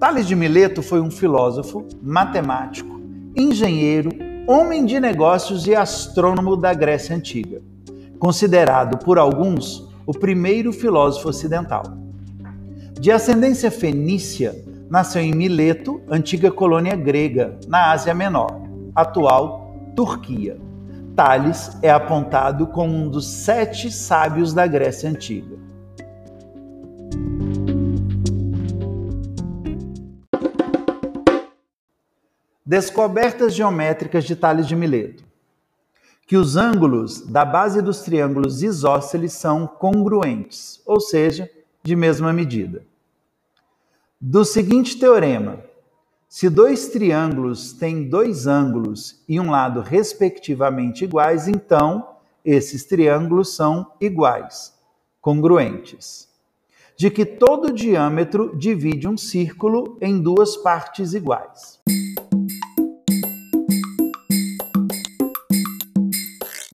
Tales de Mileto foi um filósofo, matemático, engenheiro, homem de negócios e astrônomo da Grécia Antiga, considerado por alguns o primeiro filósofo ocidental. De ascendência fenícia, nasceu em Mileto, antiga colônia grega, na Ásia Menor, atual Turquia. Tales é apontado como um dos sete sábios da Grécia Antiga. Descobertas geométricas de Tales de Mileto. Que os ângulos da base dos triângulos isósceles são congruentes, ou seja, de mesma medida. Do seguinte teorema: se dois triângulos têm dois ângulos e um lado respectivamente iguais, então esses triângulos são iguais, congruentes. De que todo diâmetro divide um círculo em duas partes iguais.